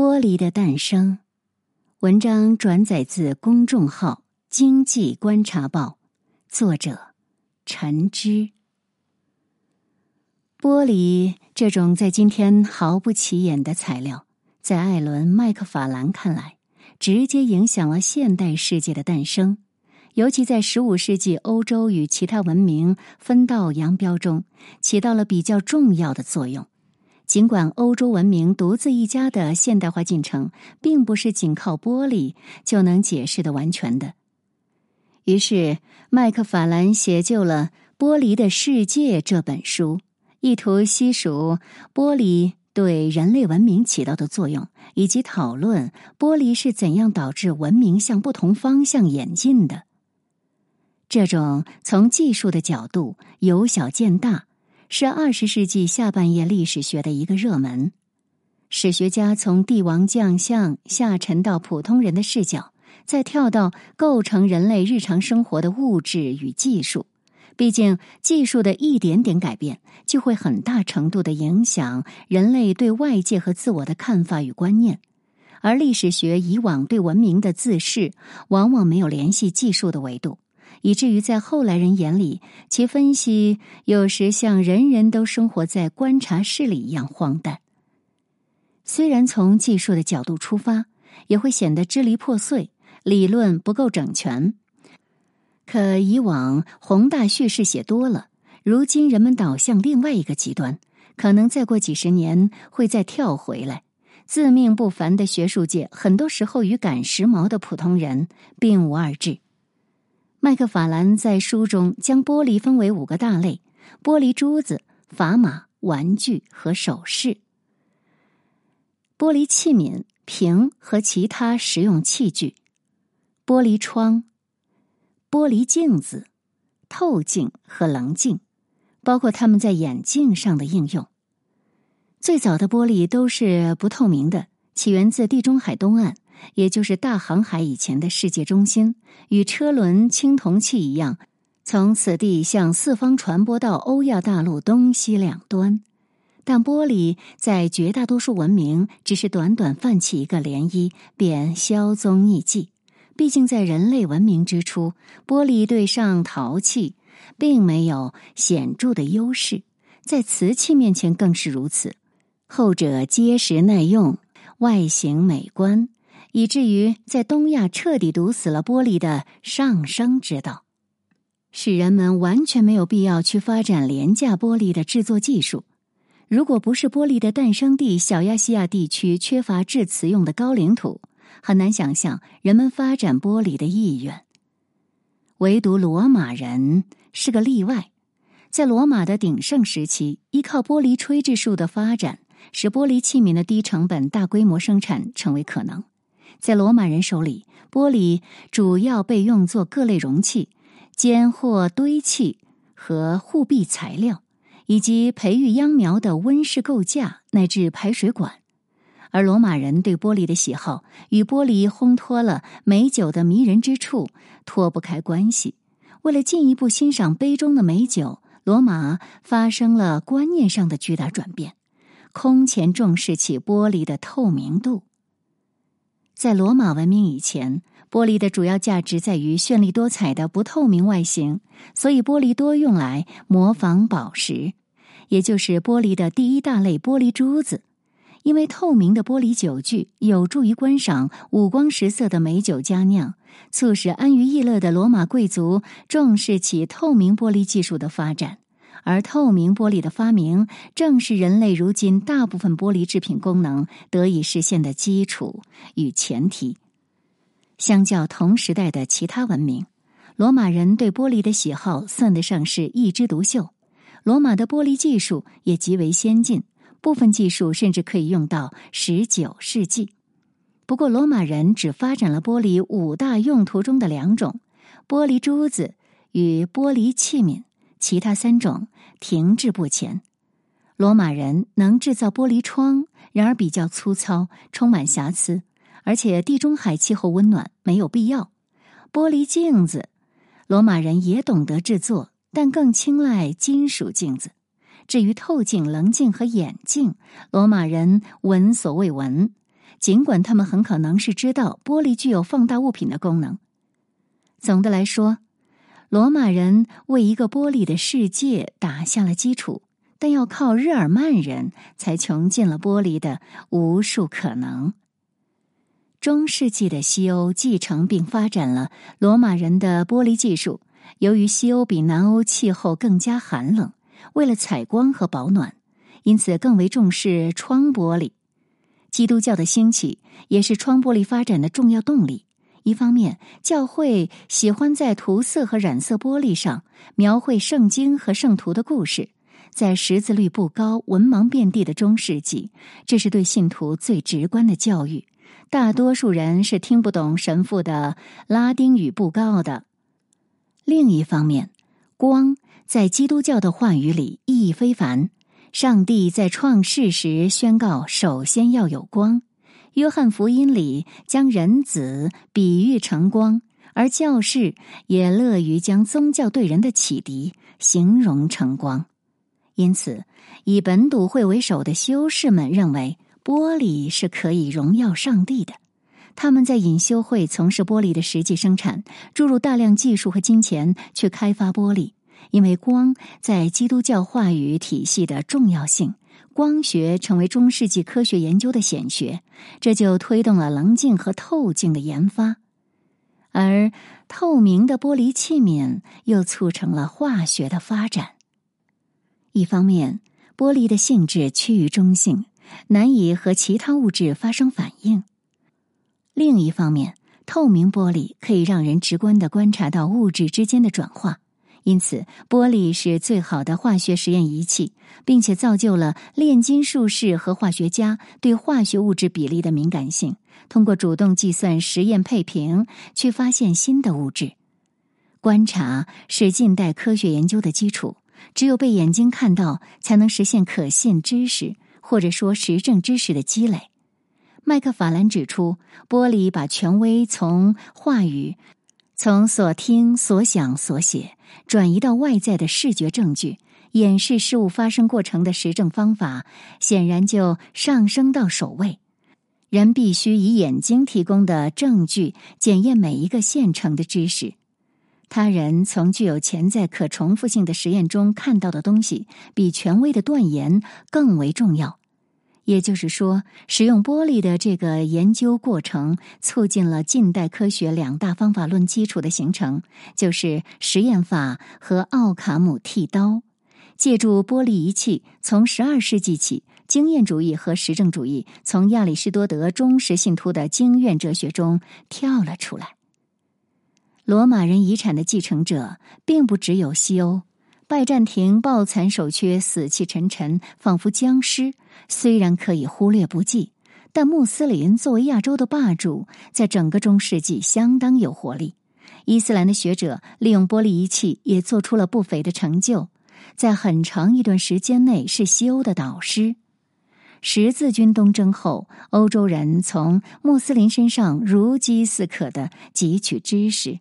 玻璃的诞生。文章转载自公众号《经济观察报》，作者陈之。玻璃这种在今天毫不起眼的材料，在艾伦·麦克法兰看来，直接影响了现代世界的诞生。尤其在十五世纪，欧洲与其他文明分道扬镳中，起到了比较重要的作用。尽管欧洲文明独自一家的现代化进程，并不是仅靠玻璃就能解释的完全的。于是，麦克法兰写就了《玻璃的世界》这本书，意图细数玻璃对人类文明起到的作用，以及讨论玻璃是怎样导致文明向不同方向演进的。这种从技术的角度由小见大。是二十世纪下半叶历史学的一个热门。史学家从帝王将相下沉到普通人的视角，再跳到构成人类日常生活的物质与技术。毕竟，技术的一点点改变，就会很大程度的影响人类对外界和自我的看法与观念。而历史学以往对文明的自视，往往没有联系技术的维度。以至于在后来人眼里，其分析有时像人人都生活在观察室里一样荒诞。虽然从技术的角度出发，也会显得支离破碎，理论不够整全。可以往宏大叙事写多了，如今人们倒向另外一个极端，可能再过几十年会再跳回来。自命不凡的学术界，很多时候与赶时髦的普通人并无二致。麦克法兰在书中将玻璃分为五个大类：玻璃珠子、砝码、玩具和首饰；玻璃器皿、瓶和其他实用器具；玻璃窗、玻璃镜子、透镜和棱镜，包括它们在眼镜上的应用。最早的玻璃都是不透明的，起源自地中海东岸。也就是大航海以前的世界中心，与车轮青铜器一样，从此地向四方传播到欧亚大陆东西两端。但玻璃在绝大多数文明只是短短泛起一个涟漪，便销踪匿迹。毕竟在人类文明之初，玻璃对上陶器并没有显著的优势，在瓷器面前更是如此。后者结实耐用，外形美观。以至于在东亚彻底堵死了玻璃的上升之道，使人们完全没有必要去发展廉价玻璃的制作技术。如果不是玻璃的诞生地小亚细亚地区缺乏制瓷用的高岭土，很难想象人们发展玻璃的意愿。唯独罗马人是个例外，在罗马的鼎盛时期，依靠玻璃吹制术的发展，使玻璃器皿的低成本、大规模生产成为可能。在罗马人手里，玻璃主要被用作各类容器、间或堆砌和护壁材料，以及培育秧苗的温室构架乃至排水管。而罗马人对玻璃的喜好与玻璃烘托了美酒的迷人之处脱不开关系。为了进一步欣赏杯中的美酒，罗马发生了观念上的巨大转变，空前重视起玻璃的透明度。在罗马文明以前，玻璃的主要价值在于绚丽多彩的不透明外形，所以玻璃多用来模仿宝石，也就是玻璃的第一大类——玻璃珠子。因为透明的玻璃酒具有助于观赏五光十色的美酒佳酿，促使安于逸乐的罗马贵族重视起透明玻璃技术的发展。而透明玻璃的发明，正是人类如今大部分玻璃制品功能得以实现的基础与前提。相较同时代的其他文明，罗马人对玻璃的喜好算得上是一枝独秀。罗马的玻璃技术也极为先进，部分技术甚至可以用到十九世纪。不过，罗马人只发展了玻璃五大用途中的两种：玻璃珠子与玻璃器皿。其他三种停滞不前。罗马人能制造玻璃窗，然而比较粗糙，充满瑕疵，而且地中海气候温暖，没有必要。玻璃镜子，罗马人也懂得制作，但更青睐金属镜子。至于透镜、棱镜和眼镜，罗马人闻所未闻。尽管他们很可能是知道玻璃具有放大物品的功能。总的来说，罗马人为一个玻璃的世界打下了基础，但要靠日耳曼人才穷尽了玻璃的无数可能。中世纪的西欧继承并发展了罗马人的玻璃技术。由于西欧比南欧气候更加寒冷，为了采光和保暖，因此更为重视窗玻璃。基督教的兴起也是窗玻璃发展的重要动力。一方面，教会喜欢在涂色和染色玻璃上描绘圣经和圣徒的故事。在识字率不高、文盲遍地的中世纪，这是对信徒最直观的教育。大多数人是听不懂神父的拉丁语布告的。另一方面，光在基督教的话语里意义非凡。上帝在创世时宣告，首先要有光。约翰福音里将人子比喻成光，而教士也乐于将宗教对人的启迪形容成光。因此，以本笃会为首的修士们认为。玻璃是可以荣耀上帝的。他们在隐修会从事玻璃的实际生产，注入大量技术和金钱去开发玻璃。因为光在基督教话语体系的重要性，光学成为中世纪科学研究的显学，这就推动了棱镜和透镜的研发。而透明的玻璃器皿又促成了化学的发展。一方面，玻璃的性质趋于中性。难以和其他物质发生反应。另一方面，透明玻璃可以让人直观的观察到物质之间的转化，因此玻璃是最好的化学实验仪器，并且造就了炼金术士和化学家对化学物质比例的敏感性，通过主动计算实验配平去发现新的物质。观察是近代科学研究的基础，只有被眼睛看到，才能实现可信知识。或者说实证知识的积累，麦克法兰指出，玻璃把权威从话语、从所听、所想、所写转移到外在的视觉证据，演示事物发生过程的实证方法，显然就上升到首位。人必须以眼睛提供的证据检验每一个现成的知识，他人从具有潜在可重复性的实验中看到的东西，比权威的断言更为重要。也就是说，使用玻璃的这个研究过程，促进了近代科学两大方法论基础的形成，就是实验法和奥卡姆剃刀。借助玻璃仪器，从十二世纪起，经验主义和实证主义从亚里士多德忠实信徒的经验哲学中跳了出来。罗马人遗产的继承者，并不只有西欧。拜占庭抱残守缺、死气沉沉，仿佛僵尸。虽然可以忽略不计，但穆斯林作为亚洲的霸主，在整个中世纪相当有活力。伊斯兰的学者利用玻璃仪器，也做出了不菲的成就，在很长一段时间内是西欧的导师。十字军东征后，欧洲人从穆斯林身上如饥似渴的汲取知识。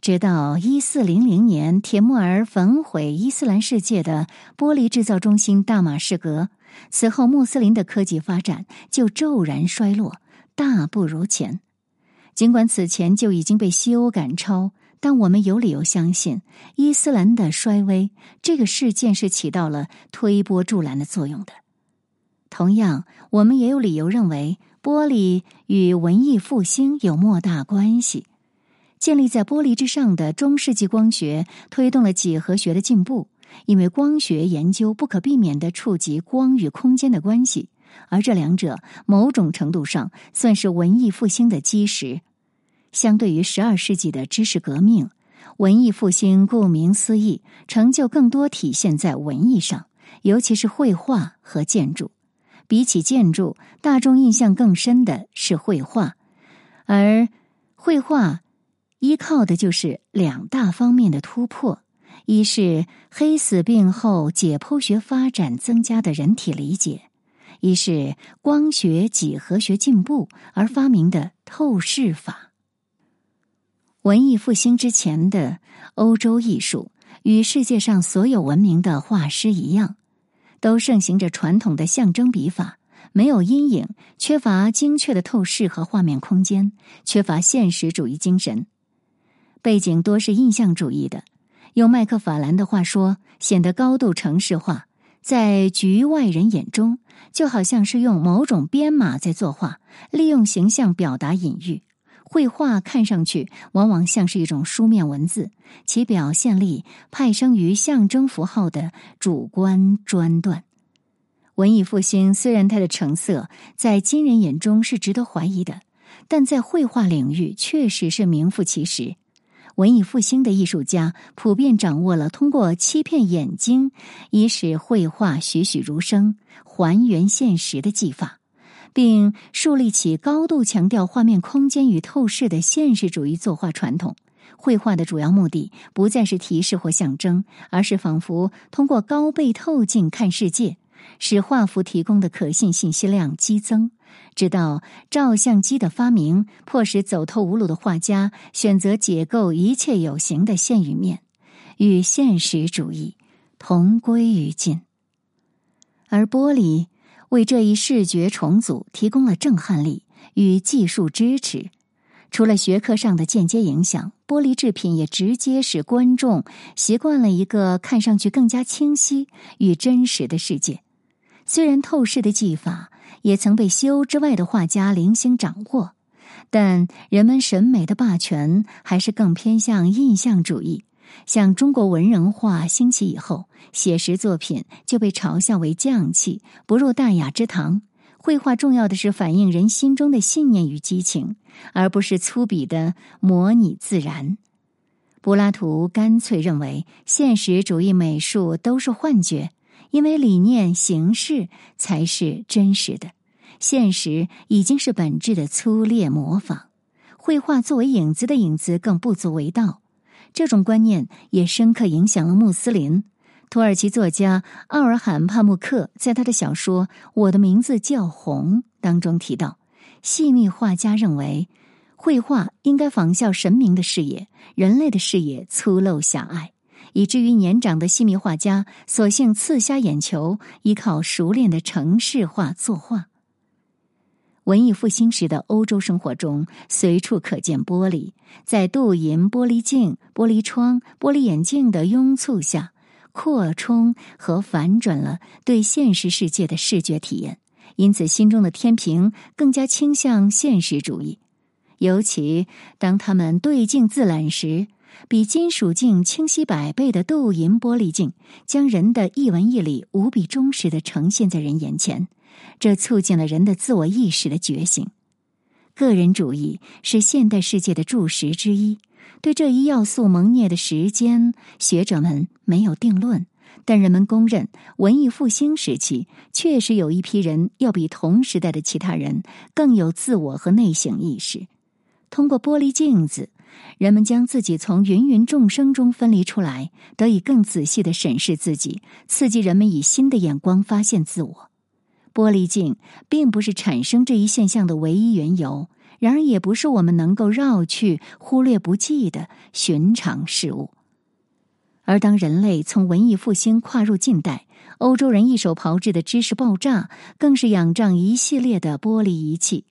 直到一四零零年，铁木儿焚毁伊斯兰世界的玻璃制造中心大马士革。此后，穆斯林的科技发展就骤然衰落，大不如前。尽管此前就已经被西欧赶超，但我们有理由相信，伊斯兰的衰微这个事件是起到了推波助澜的作用的。同样，我们也有理由认为，玻璃与文艺复兴有莫大关系。建立在玻璃之上的中世纪光学推动了几何学的进步，因为光学研究不可避免的触及光与空间的关系，而这两者某种程度上算是文艺复兴的基石。相对于十二世纪的知识革命，文艺复兴顾名思义，成就更多体现在文艺上，尤其是绘画和建筑。比起建筑，大众印象更深的是绘画，而绘画。依靠的就是两大方面的突破：一是黑死病后解剖学发展增加的人体理解；一是光学几何学进步而发明的透视法。文艺复兴之前的欧洲艺术，与世界上所有文明的画师一样，都盛行着传统的象征笔法，没有阴影，缺乏精确的透视和画面空间，缺乏现实主义精神，背景多是印象主义的。用麦克法兰的话说，显得高度城市化，在局外人眼中，就好像是用某种编码在作画，利用形象表达隐喻。绘画看上去往往像是一种书面文字，其表现力派生于象征符号的主观专断。文艺复兴虽然它的成色在今人眼中是值得怀疑的，但在绘画领域确实是名副其实。文艺复兴的艺术家普遍掌握了通过欺骗眼睛以使绘画栩栩如生、还原现实的技法。并树立起高度强调画面空间与透视的现实主义作画传统。绘画的主要目的不再是提示或象征，而是仿佛通过高倍透镜看世界，使画幅提供的可信信息量激增。直到照相机的发明，迫使走投无路的画家选择解构一切有形的线与面，与现实主义同归于尽。而玻璃。为这一视觉重组提供了震撼力与技术支持。除了学科上的间接影响，玻璃制品也直接使观众习惯了一个看上去更加清晰与真实的世界。虽然透视的技法也曾被西欧之外的画家零星掌握，但人们审美的霸权还是更偏向印象主义。像中国文人画兴起以后，写实作品就被嘲笑为匠气，不入大雅之堂。绘画重要的是反映人心中的信念与激情，而不是粗鄙的模拟自然。柏拉图干脆认为，现实主义美术都是幻觉，因为理念形式才是真实的，现实已经是本质的粗劣模仿。绘画作为影子的影子，更不足为道。这种观念也深刻影响了穆斯林。土耳其作家奥尔罕·帕慕克在他的小说《我的名字叫红》当中提到，细密画家认为，绘画应该仿效神明的视野，人类的视野粗陋狭隘，以至于年长的细密画家索性刺瞎眼球，依靠熟练的城市画作画。文艺复兴时的欧洲生活中，随处可见玻璃。在镀银玻璃镜、玻璃窗、玻璃眼镜的拥簇下，扩充和反转了对现实世界的视觉体验。因此，心中的天平更加倾向现实主义。尤其当他们对镜自览时，比金属镜清晰百倍的镀银玻璃镜，将人的一文一理无比忠实的呈现在人眼前。这促进了人的自我意识的觉醒。个人主义是现代世界的柱石之一。对这一要素蒙灭的时间，学者们没有定论，但人们公认，文艺复兴时期确实有一批人要比同时代的其他人更有自我和内省意识。通过玻璃镜子，人们将自己从芸芸众生中分离出来，得以更仔细的审视自己，刺激人们以新的眼光发现自我。玻璃镜并不是产生这一现象的唯一缘由，然而也不是我们能够绕去、忽略不计的寻常事物。而当人类从文艺复兴跨入近代，欧洲人一手炮制的知识爆炸，更是仰仗一系列的玻璃仪器。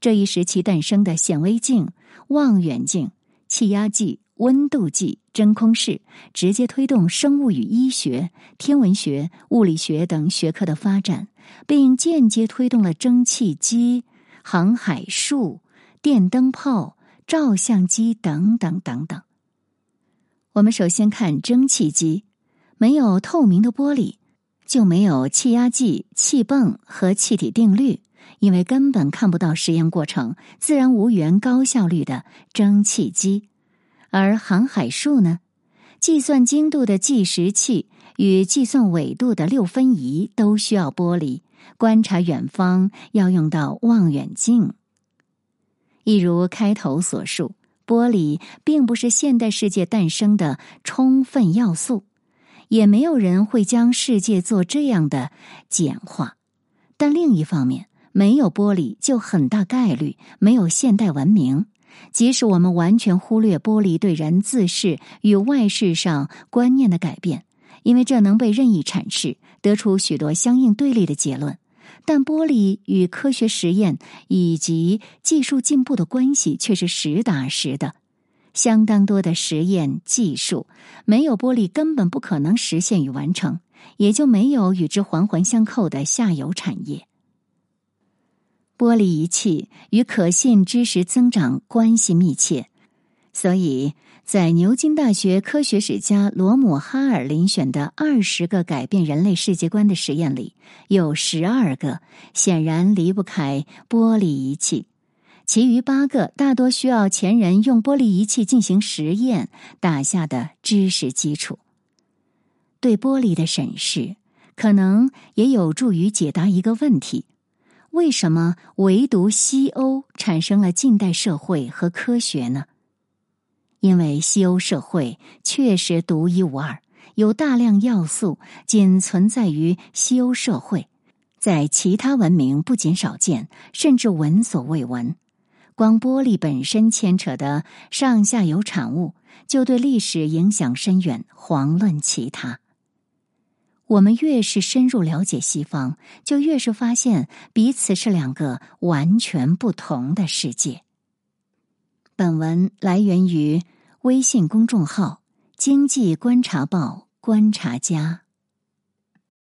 这一时期诞生的显微镜、望远镜、气压计。温度计、真空室直接推动生物与医学、天文学、物理学等学科的发展，并间接推动了蒸汽机、航海术、电灯泡、照相机等等等等。我们首先看蒸汽机，没有透明的玻璃，就没有气压计、气泵和气体定律，因为根本看不到实验过程，自然无缘高效率的蒸汽机。而航海术呢？计算精度的计时器与计算纬度的六分仪都需要玻璃。观察远方要用到望远镜。一如开头所述，玻璃并不是现代世界诞生的充分要素，也没有人会将世界做这样的简化。但另一方面，没有玻璃，就很大概率没有现代文明。即使我们完全忽略玻璃对人自视与外事上观念的改变，因为这能被任意阐释，得出许多相应对立的结论。但玻璃与科学实验以及技术进步的关系却是实打实的。相当多的实验技术没有玻璃根本不可能实现与完成，也就没有与之环环相扣的下游产业。玻璃仪器与可信知识增长关系密切，所以在牛津大学科学史家罗姆哈尔遴选的二十个改变人类世界观的实验里，有十二个显然离不开玻璃仪器。其余八个大多需要前人用玻璃仪器进行实验打下的知识基础。对玻璃的审视，可能也有助于解答一个问题：为什么唯独西欧产生了近代社会和科学呢？因为西欧社会确实独一无二，有大量要素仅存在于西欧社会，在其他文明不仅少见，甚至闻所未闻。光玻璃本身牵扯的上下游产物，就对历史影响深远，遑论其他。我们越是深入了解西方，就越是发现彼此是两个完全不同的世界。本文来源于微信公众号“经济观察报”观察家。